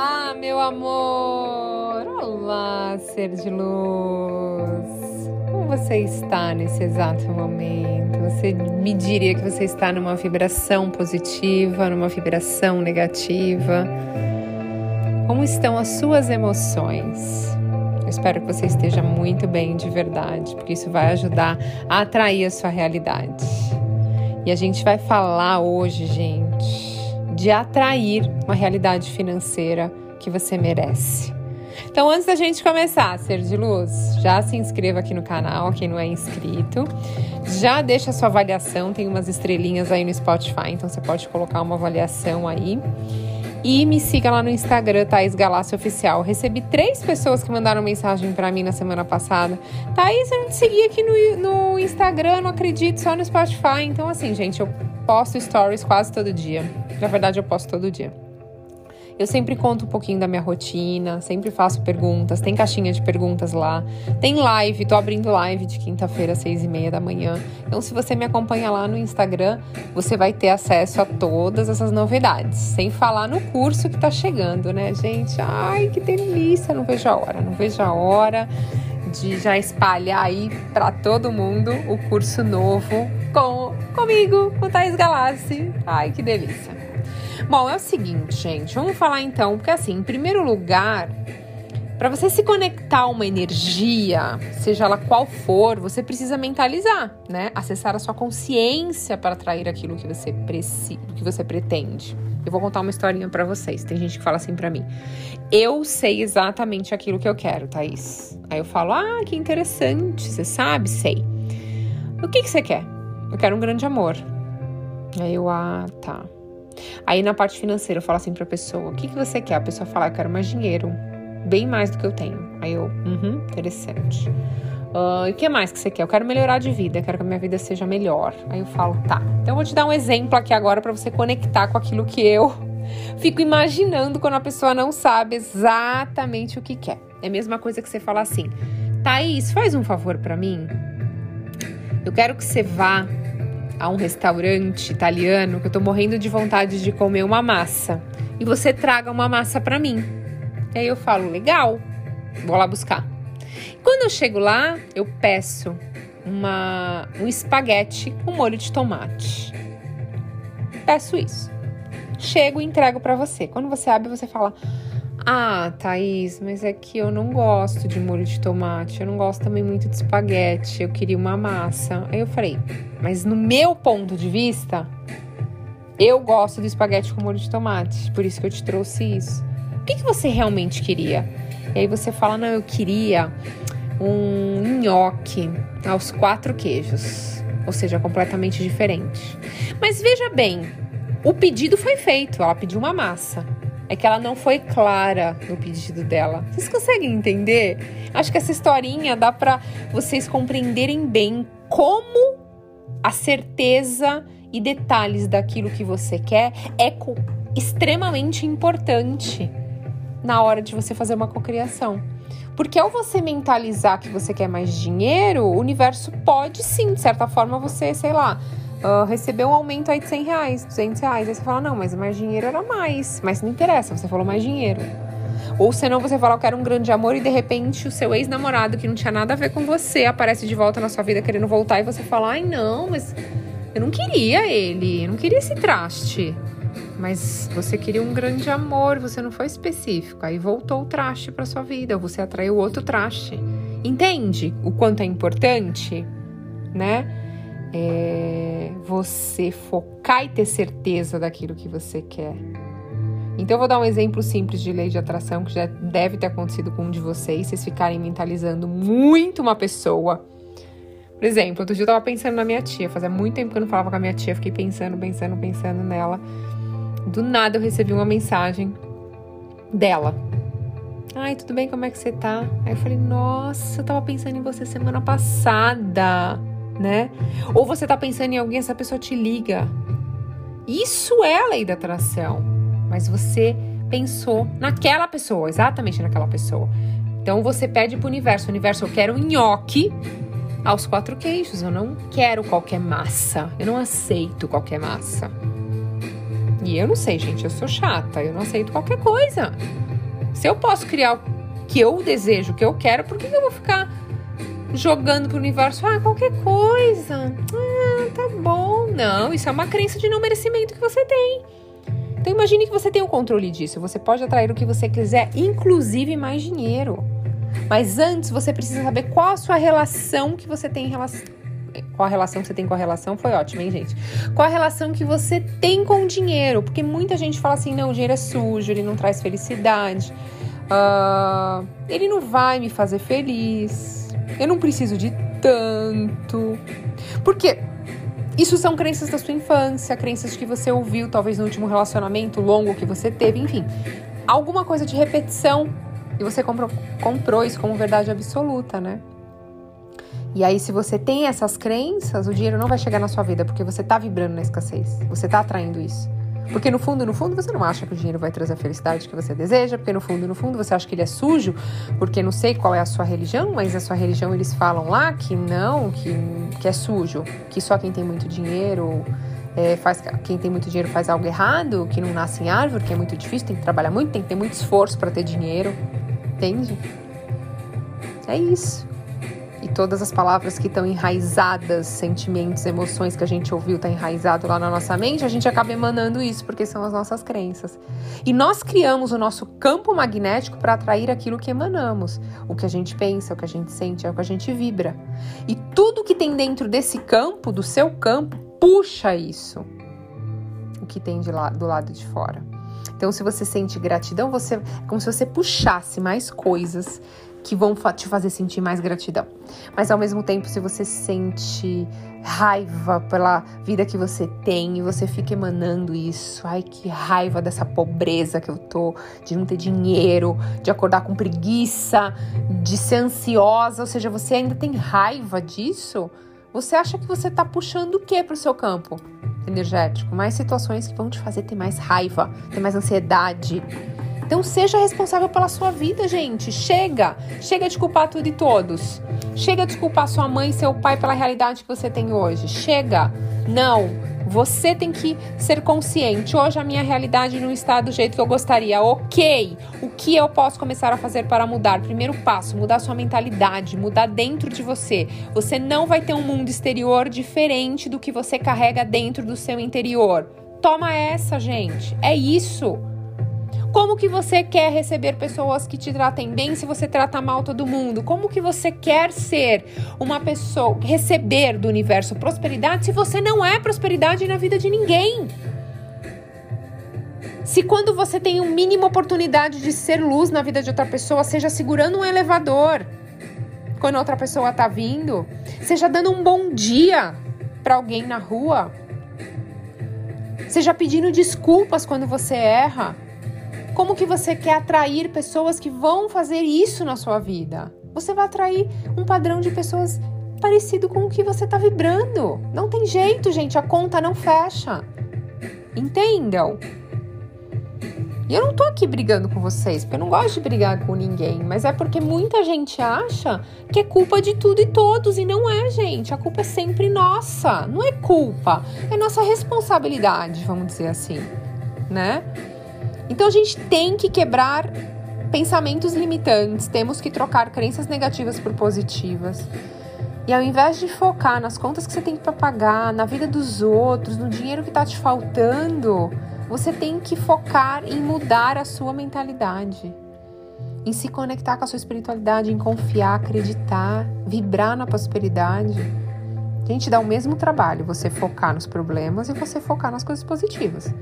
Olá, meu amor! Olá, ser de luz! Como você está nesse exato momento? Você me diria que você está numa vibração positiva, numa vibração negativa? Como estão as suas emoções? Eu espero que você esteja muito bem de verdade, porque isso vai ajudar a atrair a sua realidade. E a gente vai falar hoje, gente, de atrair uma realidade financeira que você merece. Então, antes da gente começar, ser de luz, já se inscreva aqui no canal, quem não é inscrito. Já deixa a sua avaliação, tem umas estrelinhas aí no Spotify, então você pode colocar uma avaliação aí. E me siga lá no Instagram, Thaís Galácio Oficial. Recebi três pessoas que mandaram mensagem para mim na semana passada. Thaís, eu não te segui aqui no, no Instagram, não acredito, só no Spotify. Então, assim, gente, eu posto stories quase todo dia. Na verdade, eu posto todo dia. Eu sempre conto um pouquinho da minha rotina, sempre faço perguntas, tem caixinha de perguntas lá, tem live, tô abrindo live de quinta-feira, seis e meia da manhã. Então, se você me acompanha lá no Instagram, você vai ter acesso a todas essas novidades. Sem falar no curso que tá chegando, né, gente? Ai, que delícia! Não vejo a hora, não vejo a hora de já espalhar aí para todo mundo o curso novo com comigo, com Thais Galassi. Ai, que delícia. Bom, é o seguinte, gente, vamos falar então, porque assim, em primeiro lugar, para você se conectar a uma energia, seja ela qual for, você precisa mentalizar, né? Acessar a sua consciência para atrair aquilo que você precisa, que você pretende. Eu vou contar uma historinha para vocês. Tem gente que fala assim para mim: "Eu sei exatamente aquilo que eu quero, Thaís". Aí eu falo: "Ah, que interessante, você sabe, sei". O que que você quer? Eu quero um grande amor. Aí eu: "Ah, tá". Aí na parte financeira eu falo assim pra pessoa: "O que que você quer?". A pessoa fala: "Eu quero mais dinheiro, bem mais do que eu tenho". Aí eu: "Uhum, interessante". Uh, e o que mais que você quer? Eu quero melhorar de vida, quero que a minha vida seja melhor. Aí eu falo, tá. Então eu vou te dar um exemplo aqui agora para você conectar com aquilo que eu fico imaginando quando a pessoa não sabe exatamente o que quer. É a mesma coisa que você falar assim: Thaís, faz um favor para mim. Eu quero que você vá a um restaurante italiano que eu tô morrendo de vontade de comer uma massa. E você traga uma massa para mim. E aí eu falo, legal, vou lá buscar. Quando eu chego lá, eu peço uma, um espaguete com molho de tomate. Peço isso. Chego e entrego para você. Quando você abre, você fala: Ah, Thaís, mas é que eu não gosto de molho de tomate. Eu não gosto também muito de espaguete. Eu queria uma massa. Aí eu falei: Mas no meu ponto de vista, eu gosto do espaguete com molho de tomate. Por isso que eu te trouxe isso. O que, que você realmente queria? E aí você fala: Não, eu queria um nhoque aos quatro queijos, ou seja, completamente diferente. Mas veja bem, o pedido foi feito, ela pediu uma massa. É que ela não foi clara no pedido dela. Vocês conseguem entender? Acho que essa historinha dá para vocês compreenderem bem como a certeza e detalhes daquilo que você quer é extremamente importante na hora de você fazer uma cocriação. Porque ao você mentalizar que você quer mais dinheiro, o universo pode sim, de certa forma, você, sei lá, uh, receber um aumento aí de 100 reais, 200 reais. Aí você fala, não, mas mais dinheiro era mais. Mas não interessa, você falou mais dinheiro. Ou senão você fala, eu quero um grande amor e de repente o seu ex-namorado, que não tinha nada a ver com você, aparece de volta na sua vida querendo voltar e você fala, ai não, mas eu não queria ele, eu não queria esse traste. Mas você queria um grande amor, você não foi específico. Aí voltou o traste para sua vida, você atraiu outro traste. Entende o quanto é importante, né? É você focar e ter certeza daquilo que você quer. Então eu vou dar um exemplo simples de lei de atração que já deve ter acontecido com um de vocês, vocês ficarem mentalizando muito uma pessoa. Por exemplo, outro dia eu tava pensando na minha tia, fazia muito tempo que eu não falava com a minha tia, fiquei pensando, pensando, pensando nela. Do nada eu recebi uma mensagem dela. Ai, tudo bem? Como é que você tá? Aí eu falei, nossa, eu tava pensando em você semana passada, né? Ou você tá pensando em alguém, essa pessoa te liga. Isso é a lei da atração. Mas você pensou naquela pessoa, exatamente naquela pessoa. Então você pede pro universo: universo, eu quero um nhoque aos quatro queijos. Eu não quero qualquer massa. Eu não aceito qualquer massa. E eu não sei, gente, eu sou chata, eu não aceito qualquer coisa. Se eu posso criar o que eu desejo, o que eu quero, por que eu vou ficar jogando pro universo? Ah, qualquer coisa. Ah, tá bom. Não, isso é uma crença de não merecimento que você tem. Então imagine que você tem o controle disso. Você pode atrair o que você quiser, inclusive mais dinheiro. Mas antes você precisa saber qual a sua relação que você tem em relação qual a relação que você tem com a relação foi ótimo, hein, gente? Qual a relação que você tem com o dinheiro? Porque muita gente fala assim: não, o dinheiro é sujo, ele não traz felicidade, uh, ele não vai me fazer feliz, eu não preciso de tanto. Porque isso são crenças da sua infância, crenças que você ouviu, talvez no último relacionamento longo que você teve, enfim. Alguma coisa de repetição e você comprou, comprou isso como verdade absoluta, né? E aí, se você tem essas crenças, o dinheiro não vai chegar na sua vida, porque você tá vibrando na escassez. Você tá atraindo isso. Porque no fundo, no fundo, você não acha que o dinheiro vai trazer a felicidade que você deseja, porque no fundo, no fundo, você acha que ele é sujo, porque não sei qual é a sua religião, mas a sua religião eles falam lá que não, que, que é sujo, que só quem tem muito dinheiro é, faz quem tem muito dinheiro faz algo errado, que não nasce em árvore, que é muito difícil, tem que trabalhar muito, tem que ter muito esforço para ter dinheiro, entende? É isso e todas as palavras que estão enraizadas, sentimentos, emoções que a gente ouviu está enraizado lá na nossa mente, a gente acaba emanando isso porque são as nossas crenças. E nós criamos o nosso campo magnético para atrair aquilo que emanamos. O que a gente pensa, o que a gente sente, é o que a gente vibra. E tudo que tem dentro desse campo, do seu campo, puxa isso. O que tem de lá, do lado de fora. Então, se você sente gratidão, você é como se você puxasse mais coisas que vão te fazer sentir mais gratidão. Mas ao mesmo tempo, se você sente raiva pela vida que você tem e você fica emanando isso, ai que raiva dessa pobreza que eu tô, de não ter dinheiro, de acordar com preguiça, de ser ansiosa, ou seja, você ainda tem raiva disso, você acha que você tá puxando o que pro seu campo energético? Mais situações que vão te fazer ter mais raiva, ter mais ansiedade, então seja responsável pela sua vida, gente. Chega, chega de culpar tudo e todos. Chega de culpar sua mãe e seu pai pela realidade que você tem hoje. Chega. Não. Você tem que ser consciente. Hoje a minha realidade não está do jeito que eu gostaria. Ok. O que eu posso começar a fazer para mudar? Primeiro passo: mudar sua mentalidade, mudar dentro de você. Você não vai ter um mundo exterior diferente do que você carrega dentro do seu interior. Toma essa, gente. É isso. Como que você quer receber pessoas que te tratem bem se você trata mal todo mundo? Como que você quer ser uma pessoa, receber do universo prosperidade se você não é prosperidade na vida de ninguém? Se quando você tem uma mínima oportunidade de ser luz na vida de outra pessoa, seja segurando um elevador quando outra pessoa tá vindo, seja dando um bom dia para alguém na rua, seja pedindo desculpas quando você erra, como que você quer atrair pessoas que vão fazer isso na sua vida? Você vai atrair um padrão de pessoas parecido com o que você está vibrando. Não tem jeito, gente, a conta não fecha. Entendam? E eu não tô aqui brigando com vocês, porque eu não gosto de brigar com ninguém, mas é porque muita gente acha que é culpa de tudo e todos, e não é, gente. A culpa é sempre nossa. Não é culpa, é nossa responsabilidade, vamos dizer assim, né? Então a gente tem que quebrar pensamentos limitantes, temos que trocar crenças negativas por positivas. E ao invés de focar nas contas que você tem para pagar, na vida dos outros, no dinheiro que está te faltando, você tem que focar em mudar a sua mentalidade, em se conectar com a sua espiritualidade, em confiar, acreditar, vibrar na prosperidade. A gente dá o mesmo trabalho, você focar nos problemas e você focar nas coisas positivas.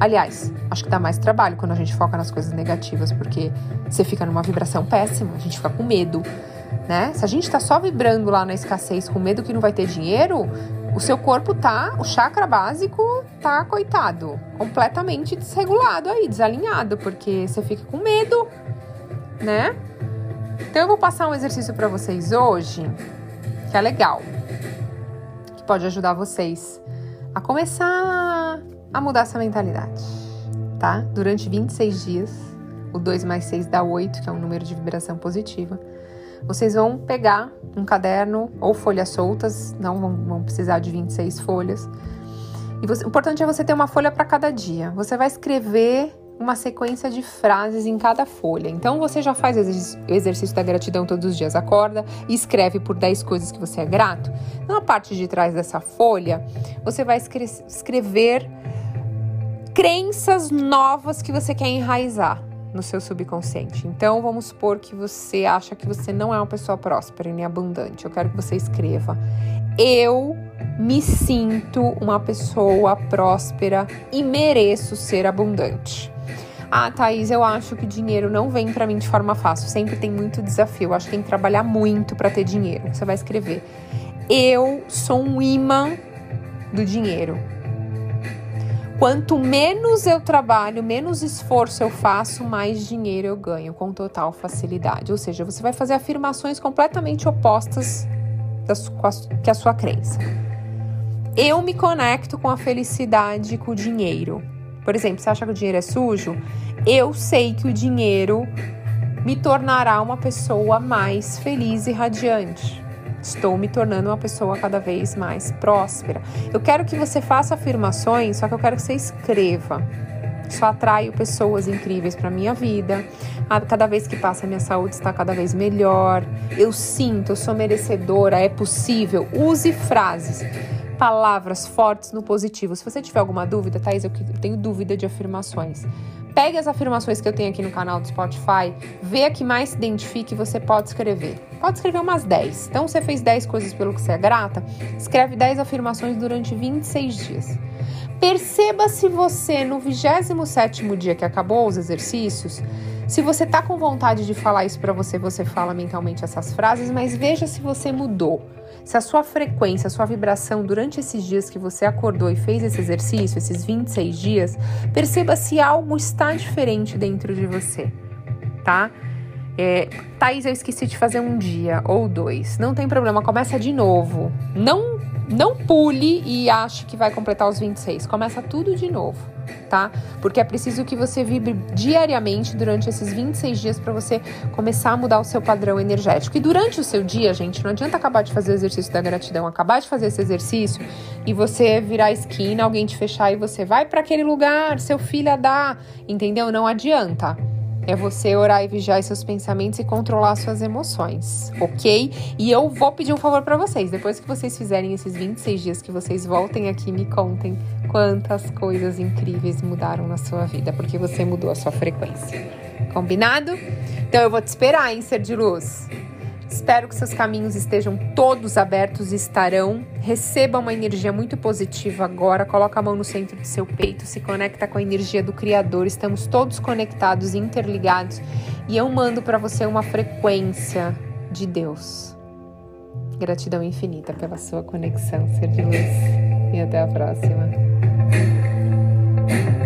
Aliás, acho que dá mais trabalho quando a gente foca nas coisas negativas, porque você fica numa vibração péssima, a gente fica com medo, né? Se a gente tá só vibrando lá na escassez com medo que não vai ter dinheiro, o seu corpo tá, o chakra básico tá coitado, completamente desregulado aí, desalinhado, porque você fica com medo, né? Então eu vou passar um exercício para vocês hoje, que é legal, que pode ajudar vocês a começar a mudar essa mentalidade, tá? Durante 26 dias, o 2 mais 6 dá 8, que é um número de vibração positiva. Vocês vão pegar um caderno ou folhas soltas, não vão, vão precisar de 26 folhas, E você, o importante é você ter uma folha para cada dia. Você vai escrever uma sequência de frases em cada folha. Então você já faz o exercício da gratidão todos os dias. Acorda e escreve por 10 coisas que você é grato. Na parte de trás dessa folha, você vai escrever crenças novas que você quer enraizar no seu subconsciente. Então, vamos supor que você acha que você não é uma pessoa próspera nem abundante. Eu quero que você escreva: Eu me sinto uma pessoa próspera e mereço ser abundante. Ah, Thaís, eu acho que dinheiro não vem para mim de forma fácil. Sempre tem muito desafio. Acho que tem que trabalhar muito para ter dinheiro. Você vai escrever: Eu sou um imã do dinheiro. Quanto menos eu trabalho, menos esforço eu faço, mais dinheiro eu ganho com total facilidade. Ou seja, você vai fazer afirmações completamente opostas das, que a sua crença. Eu me conecto com a felicidade com o dinheiro. Por exemplo, você acha que o dinheiro é sujo? Eu sei que o dinheiro me tornará uma pessoa mais feliz e radiante. Estou me tornando uma pessoa cada vez mais próspera. Eu quero que você faça afirmações, só que eu quero que você escreva. Só atraio pessoas incríveis para minha vida. Cada vez que passa, minha saúde está cada vez melhor. Eu sinto, eu sou merecedora, é possível. Use frases palavras fortes no positivo. Se você tiver alguma dúvida, Thaís, eu tenho dúvida de afirmações. Pegue as afirmações que eu tenho aqui no canal do Spotify, vê a que mais se identifique e você pode escrever. Pode escrever umas 10. Então, você fez 10 coisas pelo que você é grata, escreve 10 afirmações durante 26 dias. Perceba se você, no 27º dia que acabou os exercícios, se você tá com vontade de falar isso para você, você fala mentalmente essas frases, mas veja se você mudou. Se a sua frequência, a sua vibração durante esses dias que você acordou e fez esse exercício, esses 26 dias, perceba se algo está diferente dentro de você, tá? É, Thaís, eu esqueci de fazer um dia ou dois. Não tem problema, começa de novo. Não não pule e ache que vai completar os 26. Começa tudo de novo, tá? Porque é preciso que você vibre diariamente durante esses 26 dias para você começar a mudar o seu padrão energético. E durante o seu dia, gente, não adianta acabar de fazer o exercício da gratidão, acabar de fazer esse exercício e você virar a esquina, alguém te fechar e você vai para aquele lugar, seu filho dar, entendeu? Não adianta. É você orar e vigiar seus pensamentos e controlar suas emoções, ok? E eu vou pedir um favor para vocês. Depois que vocês fizerem esses 26 dias, que vocês voltem aqui e me contem quantas coisas incríveis mudaram na sua vida, porque você mudou a sua frequência. Combinado? Então eu vou te esperar, hein, ser de luz. Espero que seus caminhos estejam todos abertos e estarão. Receba uma energia muito positiva agora. Coloca a mão no centro do seu peito, se conecta com a energia do Criador. Estamos todos conectados, interligados. E eu mando para você uma frequência de Deus. Gratidão infinita pela sua conexão, ser de luz. E até a próxima. えっ?